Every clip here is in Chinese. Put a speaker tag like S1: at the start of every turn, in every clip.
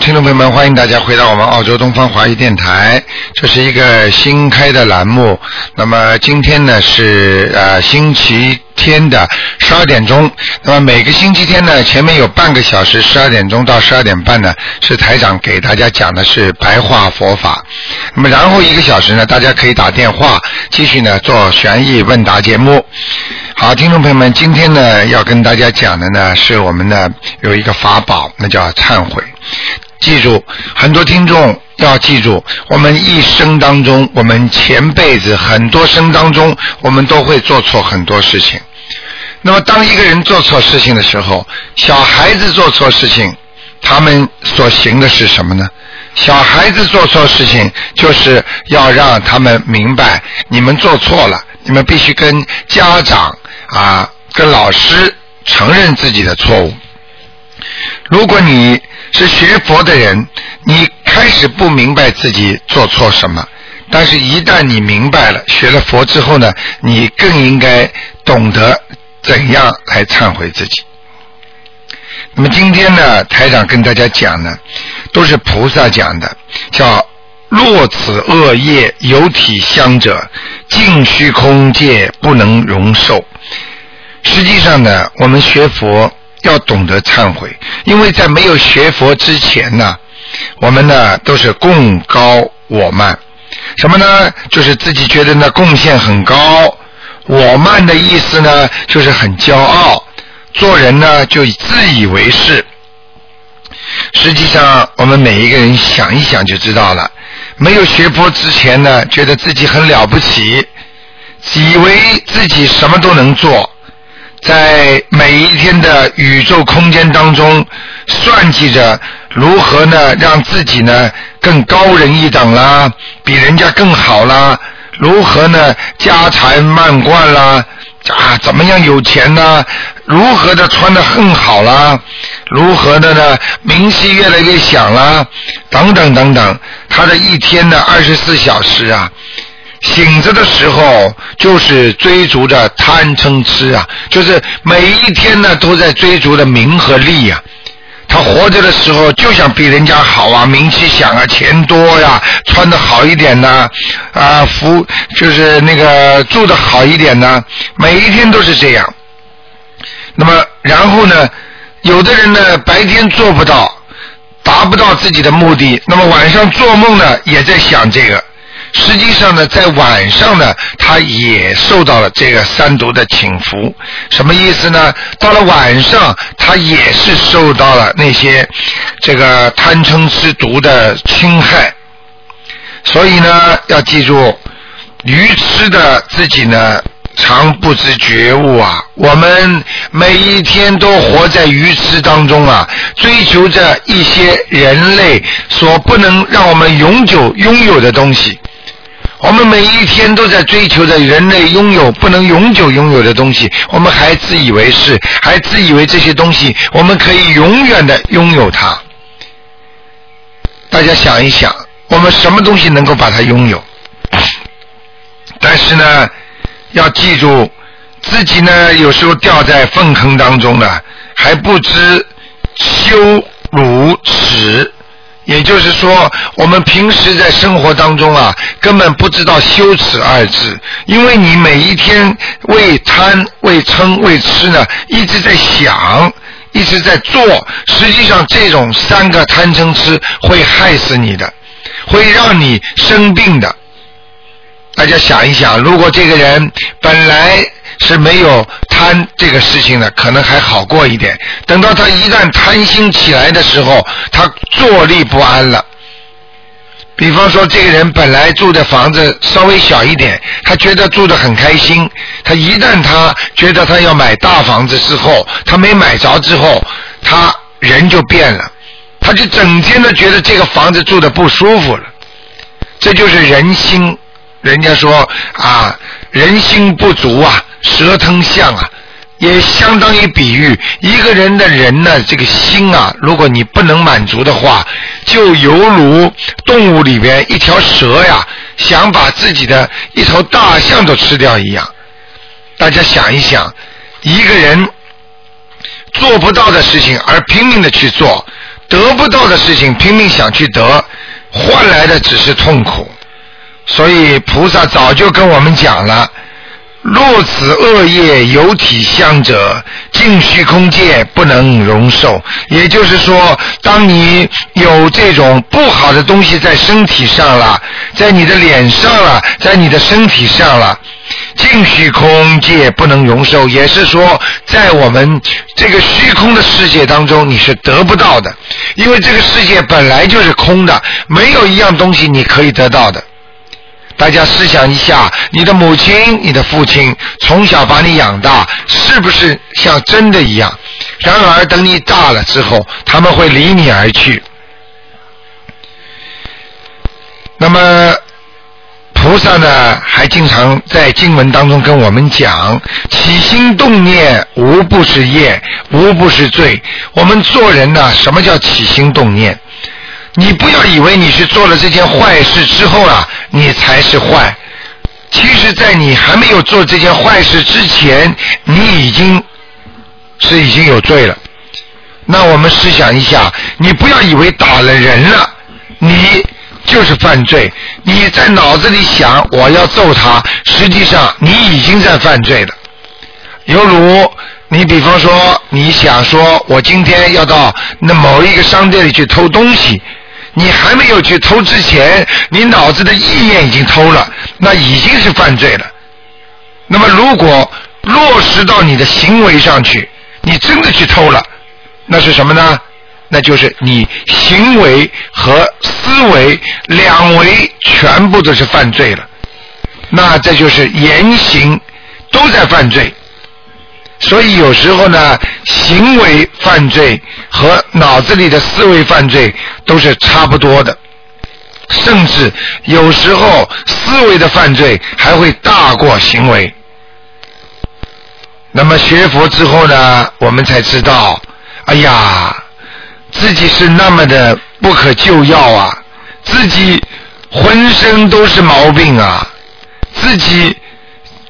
S1: 听众朋友们，欢迎大家回到我们澳洲东方华语电台。这是一个新开的栏目。那么今天呢是呃星期天的十二点钟。那么每个星期天呢，前面有半个小时，十二点钟到十二点半呢，是台长给大家讲的是白话佛法。那么然后一个小时呢，大家可以打电话继续呢做悬疑问答节目。好，听众朋友们，今天呢要跟大家讲的呢是我们呢有一个法宝，那叫忏悔。记住，很多听众要记住，我们一生当中，我们前辈子很多生当中，我们都会做错很多事情。那么，当一个人做错事情的时候，小孩子做错事情，他们所行的是什么呢？小孩子做错事情，就是要让他们明白，你们做错了，你们必须跟家长啊，跟老师承认自己的错误。如果你是学佛的人，你开始不明白自己做错什么，但是一旦你明白了，学了佛之后呢，你更应该懂得怎样来忏悔自己。那么今天呢，台长跟大家讲呢，都是菩萨讲的，叫若此恶业有体相者，尽虚空界不能容受。实际上呢，我们学佛。要懂得忏悔，因为在没有学佛之前呢，我们呢都是贡高我慢，什么呢？就是自己觉得呢贡献很高，我慢的意思呢就是很骄傲，做人呢就自以为是。实际上，我们每一个人想一想就知道了，没有学佛之前呢，觉得自己很了不起，以为自己什么都能做。在每一天的宇宙空间当中，算计着如何呢，让自己呢更高人一等啦，比人家更好啦，如何呢家财万贯啦，啊怎么样有钱呢？如何的穿的更好啦？如何的呢名气越来越响啦？等等等等，他的一天的二十四小时啊。醒着的时候就是追逐着贪嗔痴啊，就是每一天呢都在追逐着名和利呀。他活着的时候就想比人家好啊，名气响啊，钱多呀，穿的好一点呢，啊，服就是那个住的好一点呢，每一天都是这样。那么然后呢，有的人呢白天做不到，达不到自己的目的，那么晚上做梦呢也在想这个。实际上呢，在晚上呢，他也受到了这个三毒的侵伏。什么意思呢？到了晚上，他也是受到了那些这个贪嗔痴毒的侵害。所以呢，要记住，愚痴的自己呢，常不知觉悟啊。我们每一天都活在愚痴当中啊，追求着一些人类所不能让我们永久拥有的东西。我们每一天都在追求着人类拥有不能永久拥有的东西，我们还自以为是，还自以为这些东西我们可以永远的拥有它。大家想一想，我们什么东西能够把它拥有？但是呢，要记住，自己呢有时候掉在粪坑当中呢，还不知羞辱耻。也就是说，我们平时在生活当中啊，根本不知道羞耻二字，因为你每一天为贪、为嗔、为吃呢，一直在想，一直在做。实际上，这种三个贪嗔痴会害死你的，会让你生病的。大家想一想，如果这个人本来是没有。贪这个事情呢，可能还好过一点。等到他一旦贪心起来的时候，他坐立不安了。比方说，这个人本来住的房子稍微小一点，他觉得住的很开心。他一旦他觉得他要买大房子之后，他没买着之后，他人就变了，他就整天的觉得这个房子住的不舒服了。这就是人心，人家说啊，人心不足啊，蛇吞象啊。也相当于比喻一个人的人呢，这个心啊，如果你不能满足的话，就犹如动物里边一条蛇呀，想把自己的一头大象都吃掉一样。大家想一想，一个人做不到的事情而拼命的去做，得不到的事情拼命想去得，换来的只是痛苦。所以菩萨早就跟我们讲了。若此恶业有体相者，尽虚空界不能容受。也就是说，当你有这种不好的东西在身体上了，在你的脸上了，在你的身体上了，尽虚空界不能容受。也是说，在我们这个虚空的世界当中，你是得不到的，因为这个世界本来就是空的，没有一样东西你可以得到的。大家试想一下，你的母亲、你的父亲从小把你养大，是不是像真的一样？然而等你大了之后，他们会离你而去。那么菩萨呢，还经常在经文当中跟我们讲：起心动念无不是业，无不是罪。我们做人呢，什么叫起心动念？你不要以为你是做了这件坏事之后啊，你才是坏。其实，在你还没有做这件坏事之前，你已经是已经有罪了。那我们试想一下，你不要以为打了人了，你就是犯罪。你在脑子里想我要揍他，实际上你已经在犯罪了。犹如你比方说，你想说我今天要到那某一个商店里去偷东西。你还没有去偷之前，你脑子的意念已经偷了，那已经是犯罪了。那么，如果落实到你的行为上去，你真的去偷了，那是什么呢？那就是你行为和思维两维全部都是犯罪了。那这就是言行都在犯罪。所以有时候呢，行为犯罪和脑子里的思维犯罪都是差不多的，甚至有时候思维的犯罪还会大过行为。那么学佛之后呢，我们才知道，哎呀，自己是那么的不可救药啊，自己浑身都是毛病啊，自己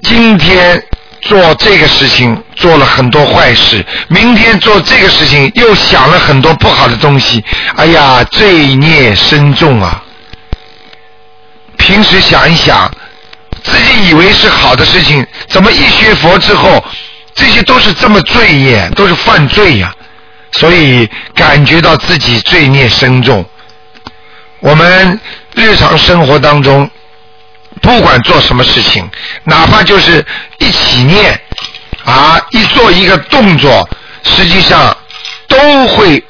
S1: 今天。做这个事情做了很多坏事，明天做这个事情又想了很多不好的东西，哎呀，罪孽深重啊！平时想一想，自己以为是好的事情，怎么一学佛之后，这些都是这么罪业，都是犯罪呀？所以感觉到自己罪孽深重。我们日常生活当中。不管做什么事情，哪怕就是一起念啊，一做一个动作，实际上都会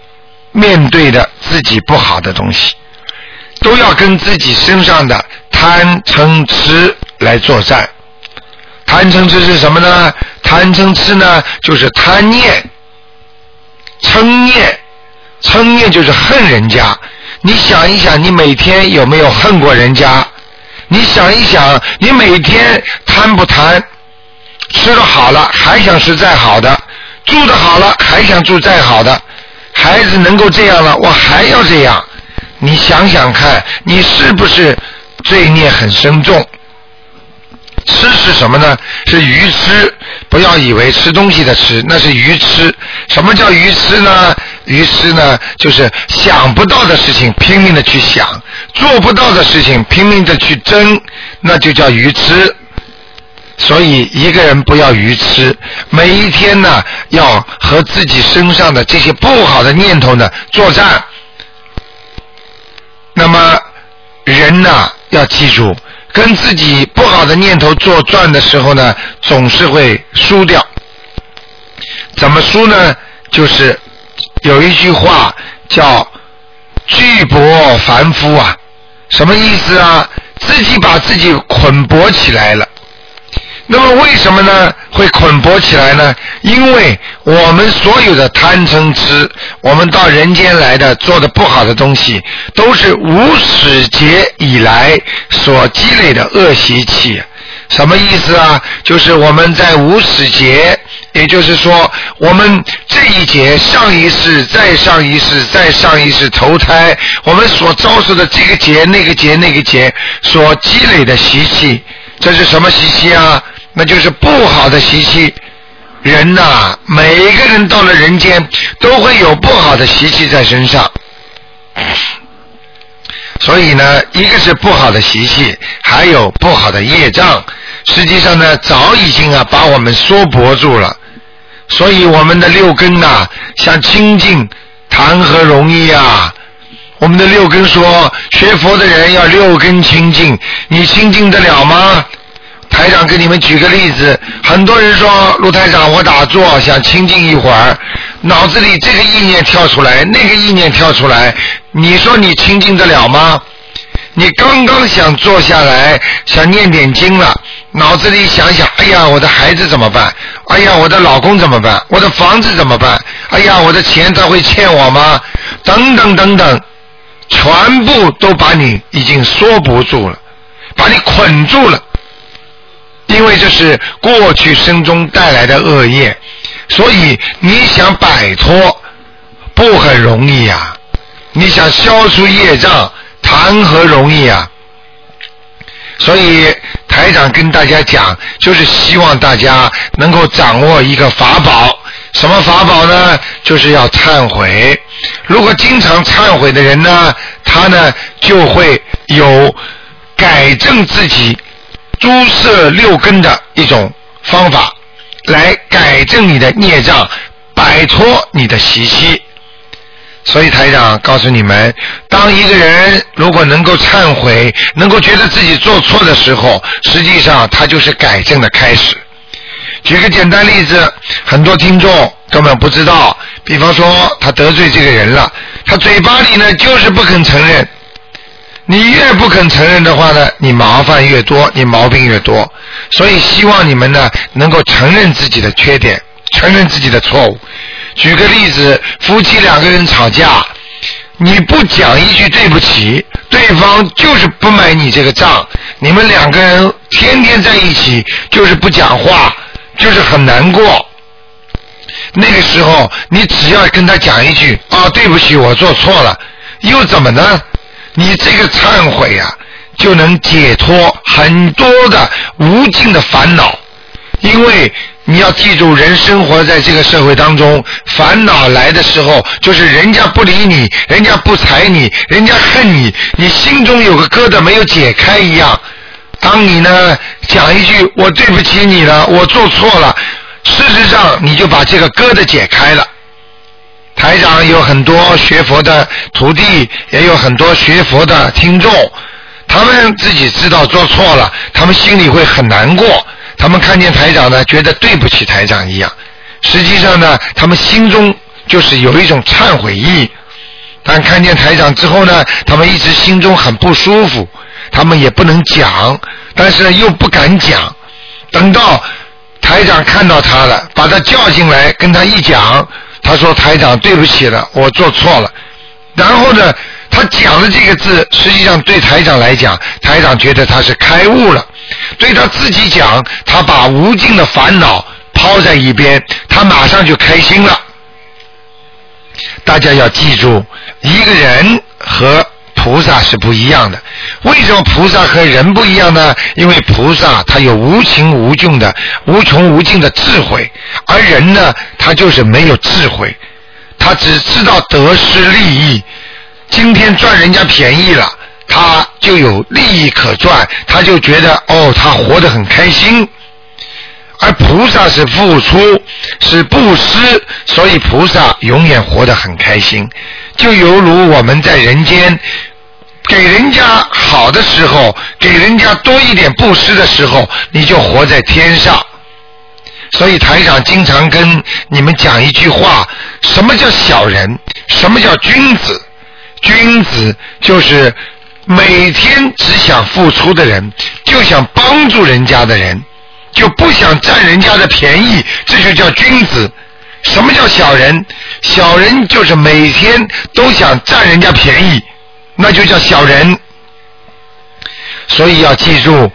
S1: 面对的自己不好的东西，都要跟自己身上的贪嗔痴来作战。贪嗔痴是什么呢？贪嗔痴呢，就是贪念、嗔念、嗔念就是恨人家。你想一想，你每天有没有恨过人家？你想一想，你每天贪不贪？吃的好了还想吃再好的，住的好了还想住再好的，孩子能够这样了，我还要这样。你想想看，你是不是罪孽很深重？吃是什么呢？是愚痴。不要以为吃东西的吃，那是愚痴。什么叫愚痴呢？愚痴呢，就是想不到的事情拼命的去想，做不到的事情拼命的去争，那就叫愚痴。所以一个人不要愚痴，每一天呢，要和自己身上的这些不好的念头呢作战。那么人呢，要记住。跟自己不好的念头作战的时候呢，总是会输掉。怎么输呢？就是有一句话叫“巨薄凡夫啊”，什么意思啊？自己把自己捆绑起来了。那么为什么呢？会捆绑起来呢？因为我们所有的贪嗔痴，我们到人间来的做的不好的东西，都是无始劫以来所积累的恶习气。什么意思啊？就是我们在无始劫，也就是说，我们这一劫、上一世、再上一世、再上一世投胎，我们所遭受的这个劫、那个劫、那个劫所积累的习气，这是什么习气啊？那就是不好的习气。人呐，每一个人到了人间，都会有不好的习气在身上。所以呢，一个是不好的习气，还有不好的业障。实际上呢，早已经啊把我们缩脖住了。所以我们的六根呐，想清净，谈何容易啊！我们的六根说，学佛的人要六根清净，你清净得了吗？台长给你们举个例子，很多人说陆台长，我打坐想清静一会儿，脑子里这个意念跳出来，那个意念跳出来，你说你清静得了吗？你刚刚想坐下来，想念点经了，脑子里想想，哎呀，我的孩子怎么办？哎呀，我的老公怎么办？我的房子怎么办？哎呀，我的钱他会欠我吗？等等等等，全部都把你已经缩不住了，把你捆住了。因为这是过去生中带来的恶业，所以你想摆脱不很容易呀。你想消除业障，谈何容易啊！所以台长跟大家讲，就是希望大家能够掌握一个法宝。什么法宝呢？就是要忏悔。如果经常忏悔的人呢，他呢就会有改正自己。诸色六根的一种方法，来改正你的孽障，摆脱你的习气。所以台长告诉你们，当一个人如果能够忏悔，能够觉得自己做错的时候，实际上他就是改正的开始。举个简单例子，很多听众根本不知道，比方说他得罪这个人了，他嘴巴里呢就是不肯承认。你越不肯承认的话呢，你麻烦越多，你毛病越多。所以希望你们呢能够承认自己的缺点，承认自己的错误。举个例子，夫妻两个人吵架，你不讲一句对不起，对方就是不买你这个账。你们两个人天天在一起，就是不讲话，就是很难过。那个时候，你只要跟他讲一句啊，对不起，我做错了，又怎么呢？你这个忏悔呀，就能解脱很多的无尽的烦恼，因为你要记住，人生活在这个社会当中，烦恼来的时候，就是人家不理你，人家不睬你，人家恨你，你心中有个疙瘩没有解开一样。当你呢讲一句“我对不起你了，我做错了”，事实上你就把这个疙瘩解开了。台长有很多学佛的徒弟，也有很多学佛的听众，他们自己知道做错了，他们心里会很难过。他们看见台长呢，觉得对不起台长一样。实际上呢，他们心中就是有一种忏悔意。但看见台长之后呢，他们一直心中很不舒服，他们也不能讲，但是又不敢讲。等到台长看到他了，把他叫进来，跟他一讲。他说：“台长，对不起了，我做错了。”然后呢，他讲的这个字，实际上对台长来讲，台长觉得他是开悟了。对他自己讲，他把无尽的烦恼抛在一边，他马上就开心了。大家要记住，一个人和。菩萨是不一样的，为什么菩萨和人不一样呢？因为菩萨他有无穷无尽的、无穷无尽的智慧，而人呢，他就是没有智慧，他只知道得失利益。今天赚人家便宜了，他就有利益可赚，他就觉得哦，他活得很开心。而菩萨是付出，是布施，所以菩萨永远活得很开心。就犹如我们在人间。给人家好的时候，给人家多一点布施的时候，你就活在天上。所以台长经常跟你们讲一句话：什么叫小人？什么叫君子？君子就是每天只想付出的人，就想帮助人家的人，就不想占人家的便宜，这就叫君子。什么叫小人？小人就是每天都想占人家便宜，那就叫小人。所以要记住，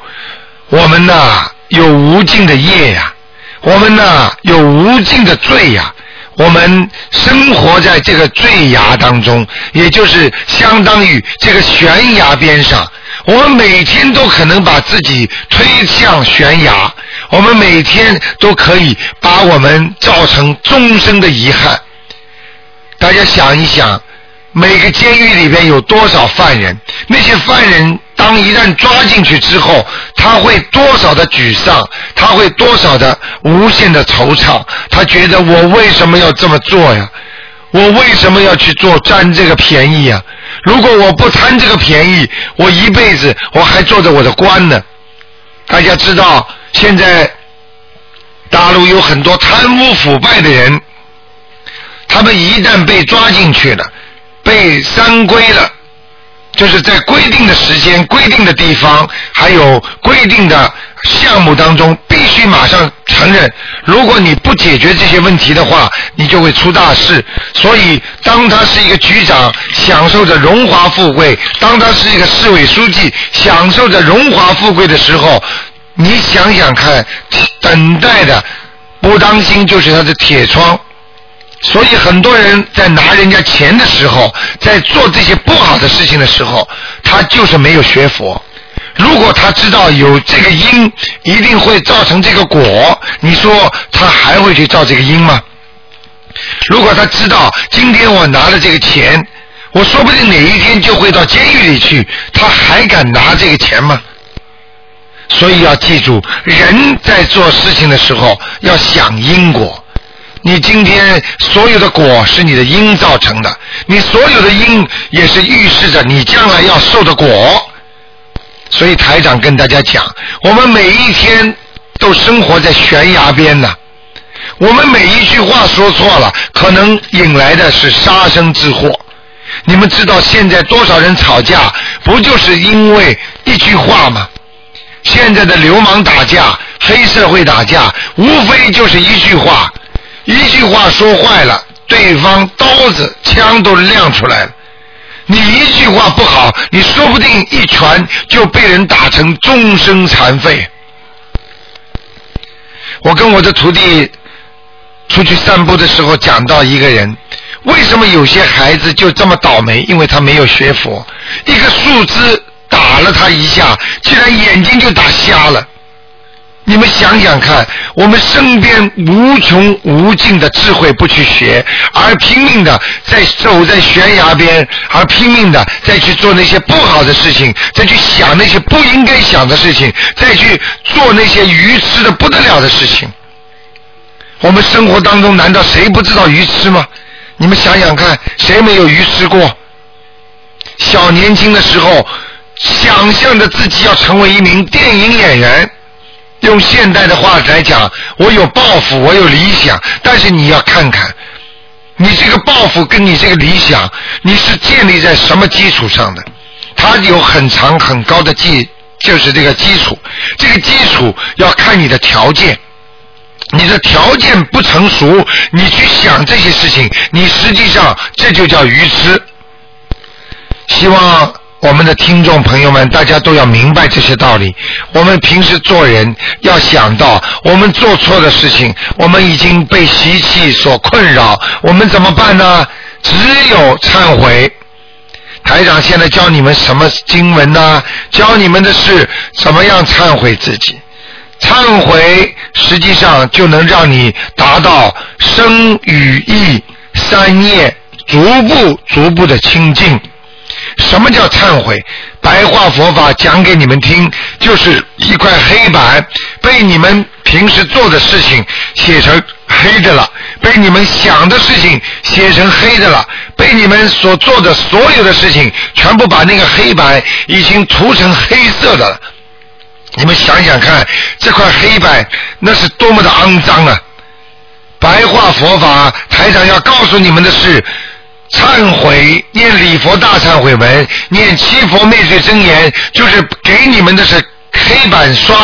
S1: 我们呐有无尽的业呀，我们呐有无尽的罪呀。我们生活在这个坠崖当中，也就是相当于这个悬崖边上。我们每天都可能把自己推向悬崖，我们每天都可以把我们造成终生的遗憾。大家想一想，每个监狱里边有多少犯人？那些犯人。当一旦抓进去之后，他会多少的沮丧，他会多少的无限的惆怅，他觉得我为什么要这么做呀？我为什么要去做占这个便宜呀？如果我不贪这个便宜，我一辈子我还做着我的官呢。大家知道，现在大陆有很多贪污腐败的人，他们一旦被抓进去了，被三规了。就是在规定的时间、规定的地方，还有规定的项目当中，必须马上承认。如果你不解决这些问题的话，你就会出大事。所以，当他是一个局长，享受着荣华富贵；当他是一个市委书记，享受着荣华富贵的时候，你想想看，等待的不当心就是他的铁窗。所以很多人在拿人家钱的时候，在做这些不好的事情的时候，他就是没有学佛。如果他知道有这个因一定会造成这个果，你说他还会去造这个因吗？如果他知道今天我拿了这个钱，我说不定哪一天就会到监狱里去，他还敢拿这个钱吗？所以要记住，人在做事情的时候要想因果。你今天所有的果是你的因造成的，你所有的因也是预示着你将来要受的果。所以台长跟大家讲，我们每一天都生活在悬崖边呢。我们每一句话说错了，可能引来的是杀身之祸。你们知道现在多少人吵架，不就是因为一句话吗？现在的流氓打架、黑社会打架，无非就是一句话。一句话说坏了，对方刀子枪都亮出来了。你一句话不好，你说不定一拳就被人打成终身残废。我跟我的徒弟出去散步的时候讲到一个人，为什么有些孩子就这么倒霉？因为他没有学佛，一个树枝打了他一下，竟然眼睛就打瞎了。你们想想看，我们身边无穷无尽的智慧不去学，而拼命的在走在悬崖边，而拼命的再去做那些不好的事情，再去想那些不应该想的事情，再去做那些愚痴的不得了的事情。我们生活当中难道谁不知道愚痴吗？你们想想看，谁没有愚痴过？小年轻的时候，想象着自己要成为一名电影演员。用现代的话来讲，我有抱负，我有理想，但是你要看看，你这个抱负跟你这个理想，你是建立在什么基础上的？它有很长很高的基，就是这个基础。这个基础要看你的条件，你的条件不成熟，你去想这些事情，你实际上这就叫愚痴。希望。我们的听众朋友们，大家都要明白这些道理。我们平时做人要想到，我们做错的事情，我们已经被习气所困扰，我们怎么办呢？只有忏悔。台长现在教你们什么经文呢？教你们的是怎么样忏悔自己。忏悔实际上就能让你达到生与意三业逐步逐步的清净。什么叫忏悔？白话佛法讲给你们听，就是一块黑板，被你们平时做的事情写成黑的了，被你们想的事情写成黑的了，被你们所做的所有的事情全部把那个黑板已经涂成黑色的了。你们想想看，这块黑板那是多么的肮脏啊！白话佛法台长要告诉你们的是。忏悔，念礼佛大忏悔文，念七佛灭罪真言，就是给你们的是黑板刷。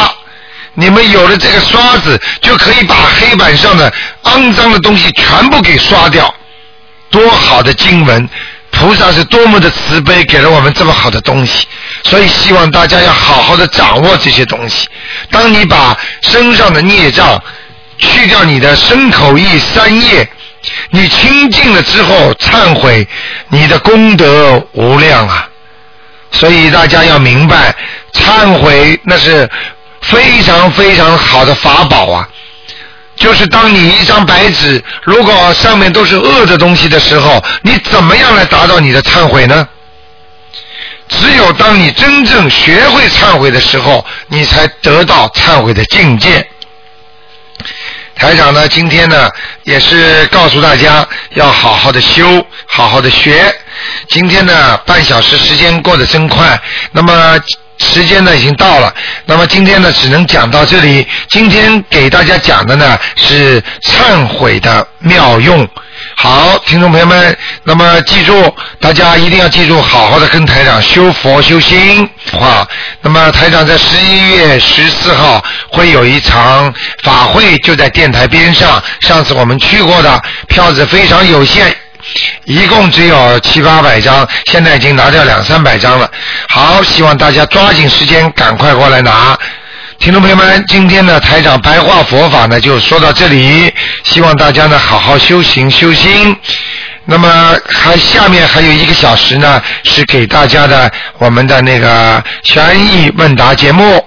S1: 你们有了这个刷子，就可以把黑板上的肮脏的东西全部给刷掉。多好的经文！菩萨是多么的慈悲，给了我们这么好的东西。所以希望大家要好好的掌握这些东西。当你把身上的孽障去掉，你的身口意三业，你清净了之后忏悔，你的功德无量啊！所以大家要明白，忏悔那是。非常非常好的法宝啊！就是当你一张白纸，如果上面都是恶的东西的时候，你怎么样来达到你的忏悔呢？只有当你真正学会忏悔的时候，你才得到忏悔的境界。台长呢，今天呢，也是告诉大家要好好的修，好好的学。今天呢，半小时时间过得真快。那么。时间呢已经到了，那么今天呢只能讲到这里。今天给大家讲的呢是忏悔的妙用。好，听众朋友们，那么记住，大家一定要记住，好好的跟台长修佛修心。好，那么台长在十一月十四号会有一场法会，就在电台边上。上次我们去过的，票子非常有限。一共只有七八百张，现在已经拿掉两三百张了。好，希望大家抓紧时间，赶快过来拿。听众朋友们，今天的台长白话佛法呢，就说到这里。希望大家呢，好好修行修心。那么还下面还有一个小时呢，是给大家的我们的那个悬疑问答节目。